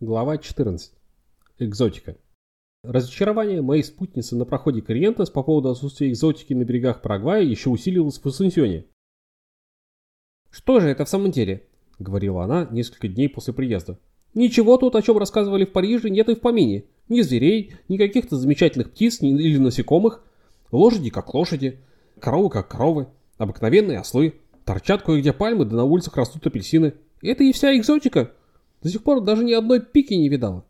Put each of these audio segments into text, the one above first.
Глава 14. Экзотика. Разочарование моей спутницы на проходе Кориентес по поводу отсутствия экзотики на берегах Парагвая еще усиливалось в Ассунсьоне. «Что же это в самом деле?» — говорила она несколько дней после приезда. «Ничего тут, о чем рассказывали в Париже, нет и в помине. Ни зверей, ни каких-то замечательных птиц ни, или насекомых. Лошади как лошади, коровы как коровы, обыкновенные ослы. Торчат кое-где пальмы, да на улицах растут апельсины. Это и вся экзотика. До сих пор даже ни одной пики не видала».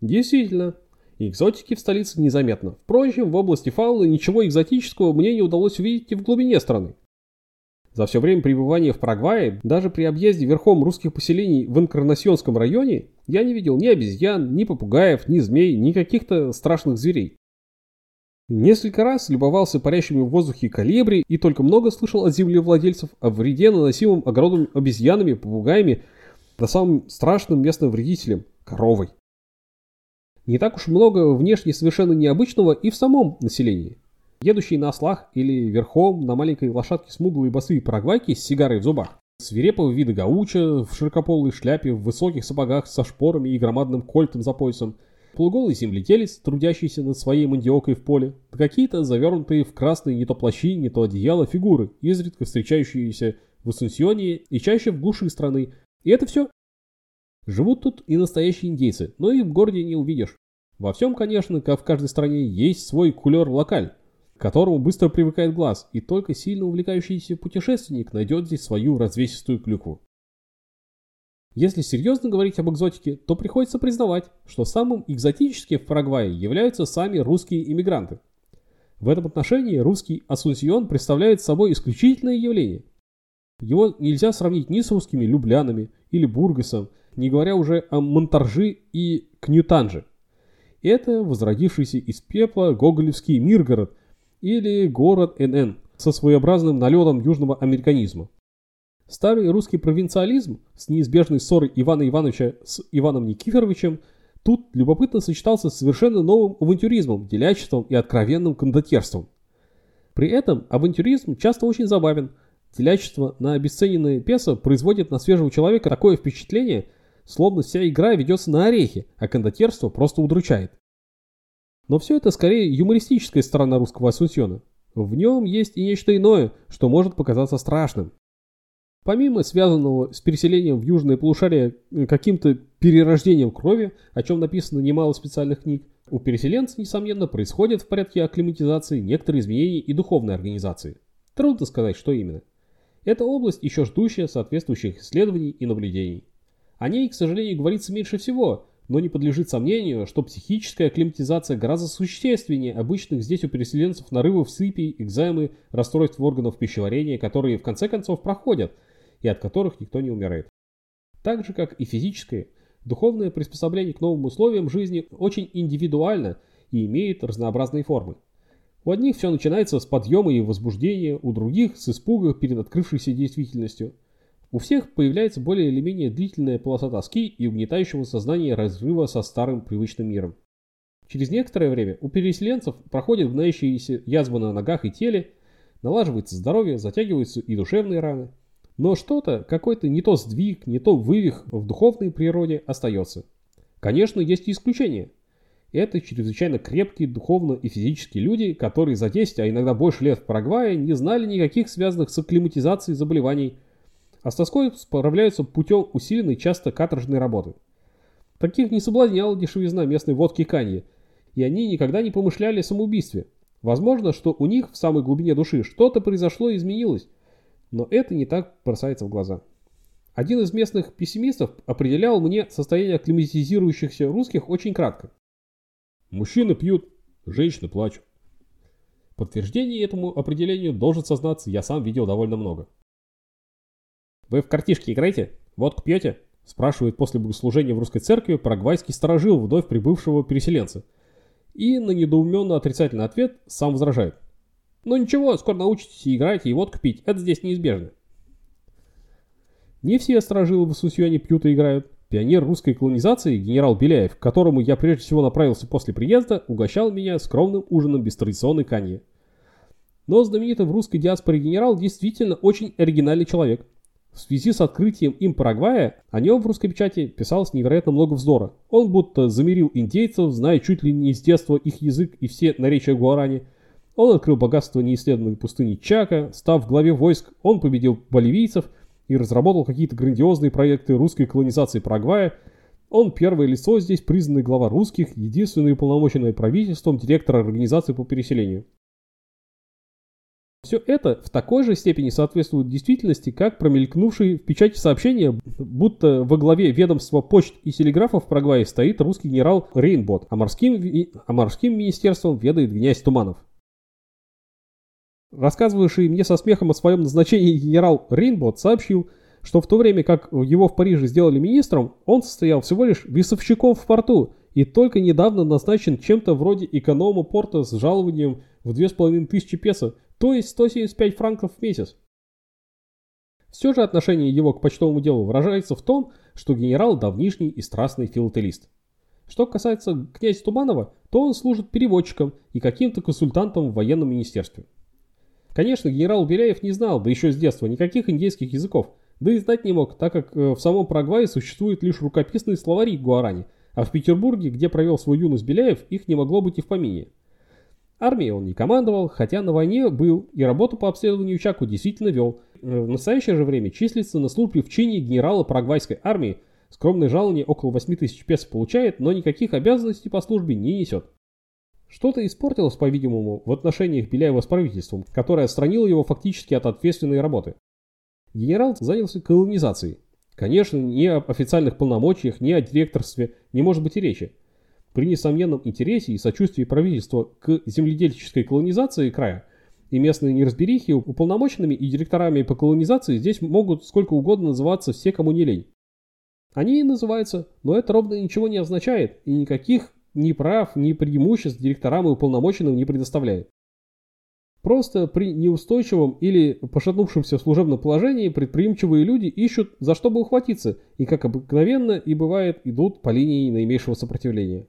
Действительно, Экзотики в столице незаметно. Впрочем, в области фауны ничего экзотического мне не удалось увидеть и в глубине страны. За все время пребывания в Парагвае, даже при объезде верхом русских поселений в Инкарнасьонском районе, я не видел ни обезьян, ни попугаев, ни змей, ни каких-то страшных зверей. Несколько раз любовался парящими в воздухе калибри и только много слышал от землевладельцев о вреде, наносимом огородом обезьянами, попугаями, да самым страшным местным вредителем – коровой. Не так уж много внешне совершенно необычного и в самом населении. Едущие на ослах или верхом на маленькой лошадке смуглые босые парагвайки с сигарой в зубах. Свирепого вида гауча в широкополой шляпе, в высоких сапогах со шпорами и громадным кольтом за поясом. Полуголый земледелец, трудящийся над своей мандиокой в поле. Да какие-то завернутые в красные не то плащи, не то одеяла фигуры, изредка встречающиеся в Ассунсьоне и чаще в глуши страны. И это все. Живут тут и настоящие индейцы, но их в городе не увидишь. Во всем, конечно, как в каждой стране, есть свой кулер-локаль, к которому быстро привыкает глаз, и только сильно увлекающийся путешественник найдет здесь свою развесистую клюкву. Если серьезно говорить об экзотике, то приходится признавать, что самым экзотическим в Парагвае являются сами русские иммигранты. В этом отношении русский Асунсьон представляет собой исключительное явление. Его нельзя сравнить ни с русскими Люблянами или Бургасом, не говоря уже о Монтаржи и Кнютанже. Это возродившийся из пепла гоголевский Миргород или город НН со своеобразным налетом южного американизма. Старый русский провинциализм с неизбежной ссорой Ивана Ивановича с Иваном Никифоровичем тут любопытно сочетался с совершенно новым авантюризмом, делячеством и откровенным кондотьерством. При этом авантюризм часто очень забавен. Делячество на обесцененное песо производит на свежего человека такое впечатление – словно вся игра ведется на орехи, а кондотерство просто удручает. Но все это скорее юмористическая сторона русского Асунсьона. В нем есть и нечто иное, что может показаться страшным. Помимо связанного с переселением в южное полушарие э, каким-то перерождением крови, о чем написано немало специальных книг, у переселенцев, несомненно, происходят в порядке акклиматизации некоторые изменения и духовной организации. Трудно сказать, что именно. Это область, еще ждущая соответствующих исследований и наблюдений. О ней, к сожалению, говорится меньше всего, но не подлежит сомнению, что психическая акклиматизация гораздо существеннее обычных здесь у переселенцев нарывов сыпи, экзаймы, расстройств органов пищеварения, которые в конце концов проходят и от которых никто не умирает. Так же, как и физическое, духовное приспособление к новым условиям жизни очень индивидуально и имеет разнообразные формы. У одних все начинается с подъема и возбуждения, у других с испуга перед открывшейся действительностью – у всех появляется более или менее длительная полоса тоски и угнетающего сознания разрыва со старым привычным миром. Через некоторое время у переселенцев проходят гноящиеся язвы на ногах и теле, налаживается здоровье, затягиваются и душевные раны. Но что-то, какой-то не то сдвиг, не то вывих в духовной природе остается. Конечно, есть и исключения. Это чрезвычайно крепкие духовно и физические люди, которые за 10, а иногда больше лет в Парагвае не знали никаких связанных с акклиматизацией заболеваний, а с тоской справляются путем усиленной часто каторжной работы. Таких не соблазняла дешевизна местной водки Каньи, и они никогда не помышляли о самоубийстве. Возможно, что у них в самой глубине души что-то произошло и изменилось, но это не так бросается в глаза. Один из местных пессимистов определял мне состояние акклиматизирующихся русских очень кратко. Мужчины пьют, женщины плачут. Подтверждение этому определению, должен сознаться, я сам видел довольно много. «Вы в картишки играете? Водку пьете?» спрашивает после богослужения в русской церкви парагвайский сторожил вновь прибывшего переселенца. И на недоуменно отрицательный ответ сам возражает. «Ну ничего, скоро научитесь и играете, и водку пить, это здесь неизбежно». Не все сторожилы в Иисусьоне пьют и играют. Пионер русской колонизации, генерал Беляев, к которому я прежде всего направился после приезда, угощал меня скромным ужином без традиционной каньи. Но знаменитый в русской диаспоре генерал действительно очень оригинальный человек – В связи с открытием им Парагвая, о нем в русской печати писалось невероятно много вздора. Он будто замерил индейцев, зная чуть ли не с детства их язык и все наречия Гуарани. Он открыл богатство неисследованной пустыни Чака, став главе войск, он победил боливийцев и разработал какие-то грандиозные проекты русской колонизации Парагвая. Он первое лицо здесь, признанный глава русских, единственный уполномоченный правительством директор организации по переселению. Все это в такой же степени соответствует действительности, как промелькнувшие в печати сообщения, будто во главе ведомства почт и телеграфов в Парагвае стоит русский генерал Рейнбот, а морским, а морским министерством ведает князь Туманов. Рассказывавший мне со смехом о своем назначении генерал Рейнбот сообщил, что в то время как его в Париже сделали министром, он состоял всего лишь весовщиком в порту и только недавно назначен чем-то вроде эконома порта с жалованием в 2500 песо, то есть 175 франков в месяц. Все же отношение его к почтовому делу выражается в том, что генерал давнишний и страстный филателист. Что касается князя Туманова, то он служит переводчиком и каким-то консультантом в военном министерстве. Конечно, генерал Беляев не знал, да еще с детства, никаких индейских языков, да и знать не мог, так как э, в самом Парагвае существуют лишь рукописные словари гуарани, а в Петербурге, где провел свою юность Беляев, их не могло быть и в помине. Армией он не командовал, хотя на войне был и работу по обследованию Чаку действительно вел. Э, в настоящее же время числится на службе в чине генерала парагвайской армии, скромное жалование около 8 тысяч песо получает, но никаких обязанностей по службе не несет. Что-то испортилось, по-видимому, в отношениях Беляева с правительством, которое отстранило его фактически от ответственной работы. Генерал занялся колонизацией. Конечно, ни об официальных полномочиях, ни о директорстве не может быть и речи. При несомненном интересе и сочувствии правительства к земледельческой колонизации края и местной неразберихи уполномоченными и директорами по колонизации здесь могут сколько угодно называться все, кому не лень. Они и называются, но это ровно ничего не означает и никаких ни прав, ни преимуществ директорам и уполномоченным не предоставляет. Просто при неустойчивом или пошатнувшемся служебном положении предприимчивые люди ищут за что бы ухватиться и, как обыкновенно и бывает, идут по линии наименьшего сопротивления.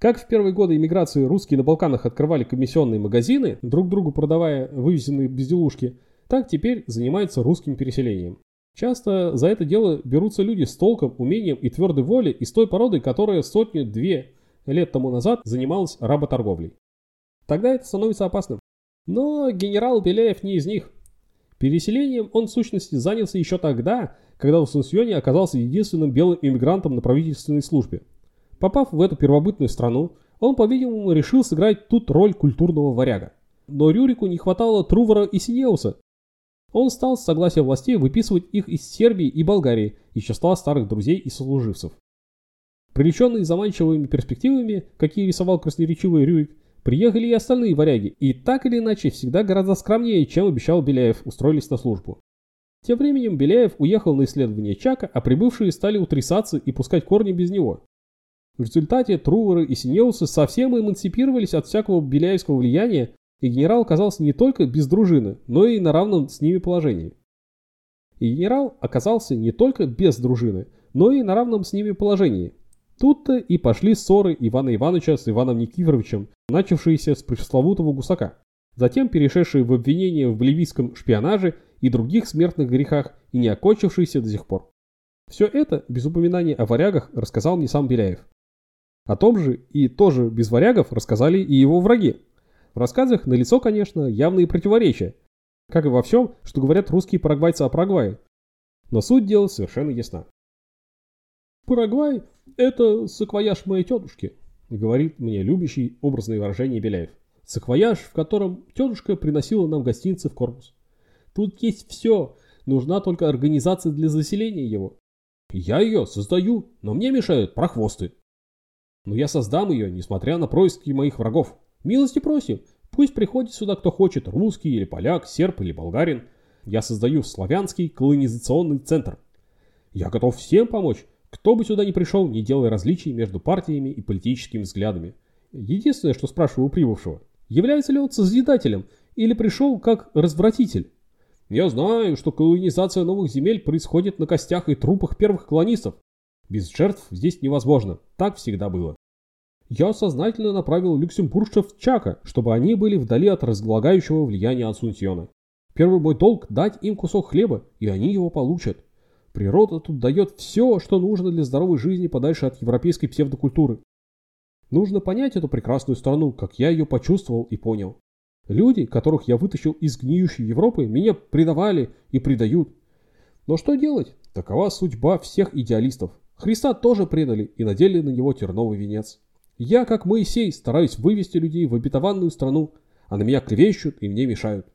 Как в первые годы иммиграции русские на Балканах открывали комиссионные магазины, друг другу продавая вывезенные безделушки, так теперь занимаются русским переселением. Часто за это дело берутся люди с толком, умением и твердой волей из той породы, которая сотню-две лет тому назад занималась работорговлей. Тогда это становится опасным. Но генерал Беляев не из них. Переселением он в сущности занялся еще тогда, когда в Сунсьоне оказался единственным белым иммигрантом на правительственной службе. Попав в эту первобытную страну, он, по-видимому, решил сыграть тут роль культурного варяга. Но Рюрику не хватало Трувора и Синеуса. Он стал с согласия властей выписывать их из Сербии и Болгарии, из числа старых друзей и сослуживцев. Привлеченные заманчивыми перспективами, какие рисовал красноречивый Рюрик, приехали и остальные варяги, и так или иначе всегда гораздо скромнее, чем обещал Беляев, устроились на службу. Тем временем Беляев уехал на исследование Чака, а прибывшие стали утрясаться и пускать корни без него. В результате Труворы и Синеусы совсем эмансипировались от всякого беляевского влияния, и генерал оказался не только без дружины, но и на равном с ними положении. И генерал оказался не только без дружины, но и на равном с ними положении. Тут-то и пошли ссоры Ивана Ивановича с Иваном Никифоровичем, начавшиеся с пресловутого гусака, затем перешедшие в обвинение в боливийском шпионаже и других смертных грехах и не окончившиеся до сих пор. Все это, без упоминания о варягах, рассказал мне сам Беляев. О том же и тоже без варягов рассказали и его враги. В рассказах налицо, конечно, явные противоречия, как и во всем, что говорят русские парагвайцы о Парагвае. Но суть дела совершенно ясна. «Парагвай – это саквояж моей тетушки», – говорит мне любящий образное выражение Беляев. Саквояж, в котором тетушка приносила нам гостинцы в корпус. Тут есть все, нужна только организация для заселения его. Я ее создаю, но мне мешают прохвосты. Но я создам ее, несмотря на происки моих врагов. Милости просим, пусть приходит сюда кто хочет, русский или поляк, серб или болгарин. Я создаю славянский колонизационный центр. Я готов всем помочь, кто бы сюда ни пришел, не делая различий между партиями и политическими взглядами. Единственное, что спрашиваю у прибывшего, является ли он созидателем или пришел как развратитель? Я знаю, что колонизация новых земель происходит на костях и трупах первых колонистов, без жертв здесь невозможно. Так всегда было. Я сознательно направил люксембуржцев в Чака, чтобы они были вдали от разглагающего влияния Асунсьона. Первый мой долг – дать им кусок хлеба, и они его получат. Природа тут дает все, что нужно для здоровой жизни подальше от европейской псевдокультуры. Нужно понять эту прекрасную страну, как я ее почувствовал и понял. Люди, которых я вытащил из гниющей Европы, меня предавали и предают. Но что делать? Такова судьба всех идеалистов. Христа тоже предали и надели на него терновый венец. Я, как Моисей, стараюсь вывести людей в обетованную страну, а на меня клевещут и мне мешают.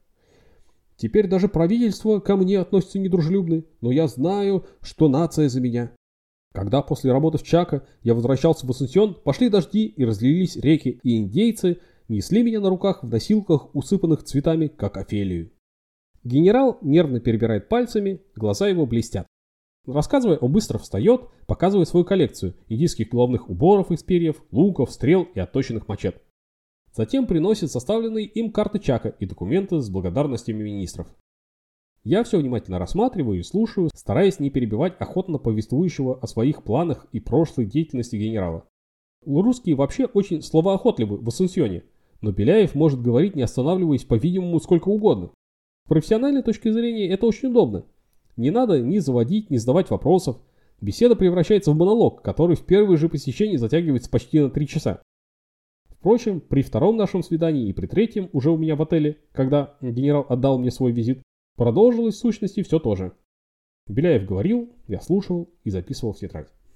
Теперь даже правительство ко мне относится недружелюбно, но я знаю, что нация за меня. Когда после работы в Чака я возвращался в Ассунсьон, пошли дожди и разлились реки, и индейцы несли меня на руках в носилках, усыпанных цветами, как Офелию. Генерал нервно перебирает пальцами, глаза его блестят. Рассказывая, он быстро встает, показывая свою коллекцию индийских головных уборов из перьев, луков, стрел и отточенных мачет. Затем приносит составленные им карты Чака и документы с благодарностями министров. Я все внимательно рассматриваю и слушаю, стараясь не перебивать охотно повествующего о своих планах и прошлой деятельности генерала. Русские вообще очень словоохотливы в Ассунсьоне, но Беляев может говорить не останавливаясь, по-видимому, сколько угодно. С профессиональной точки зрения это очень удобно. Не надо ни заводить, ни задавать вопросов. Беседа превращается в монолог, который в первое же посещении затягивается почти на три часа. Впрочем, при втором нашем свидании и при третьем, уже у меня в отеле, когда генерал отдал мне свой визит, продолжилось в сущности все то же. Беляев говорил, я слушал и записывал в тетрадь.